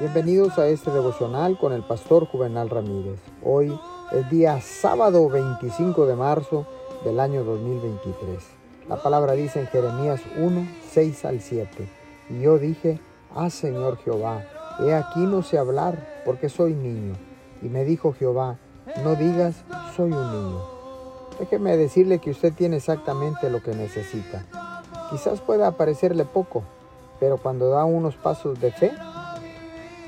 Bienvenidos a este devocional con el pastor Juvenal Ramírez. Hoy es día sábado 25 de marzo del año 2023. La palabra dice en Jeremías 1, 6 al 7. Y yo dije, ah Señor Jehová, he aquí no sé hablar porque soy niño. Y me dijo Jehová, no digas, soy un niño. Déjeme decirle que usted tiene exactamente lo que necesita. Quizás pueda parecerle poco, pero cuando da unos pasos de fe,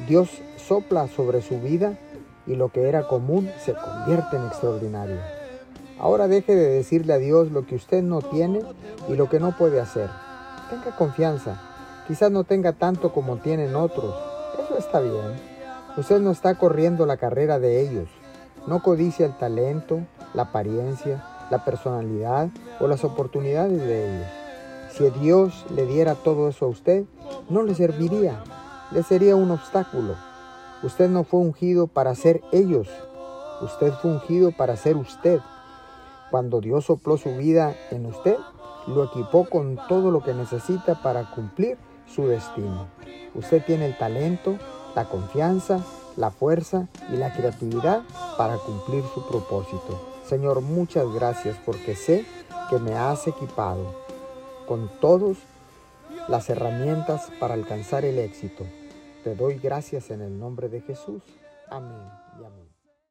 Dios sopla sobre su vida y lo que era común se convierte en extraordinario. Ahora deje de decirle a Dios lo que usted no tiene y lo que no puede hacer. Tenga confianza. Quizás no tenga tanto como tienen otros. Eso está bien. Usted no está corriendo la carrera de ellos. No codicia el talento, la apariencia, la personalidad o las oportunidades de ellos. Si Dios le diera todo eso a usted, no le serviría, le sería un obstáculo. Usted no fue ungido para ser ellos, usted fue ungido para ser usted. Cuando Dios sopló su vida en usted, lo equipó con todo lo que necesita para cumplir su destino. Usted tiene el talento, la confianza, la fuerza y la creatividad para cumplir su propósito. Señor, muchas gracias porque sé que me has equipado con todas las herramientas para alcanzar el éxito. Te doy gracias en el nombre de Jesús. Amén y amén.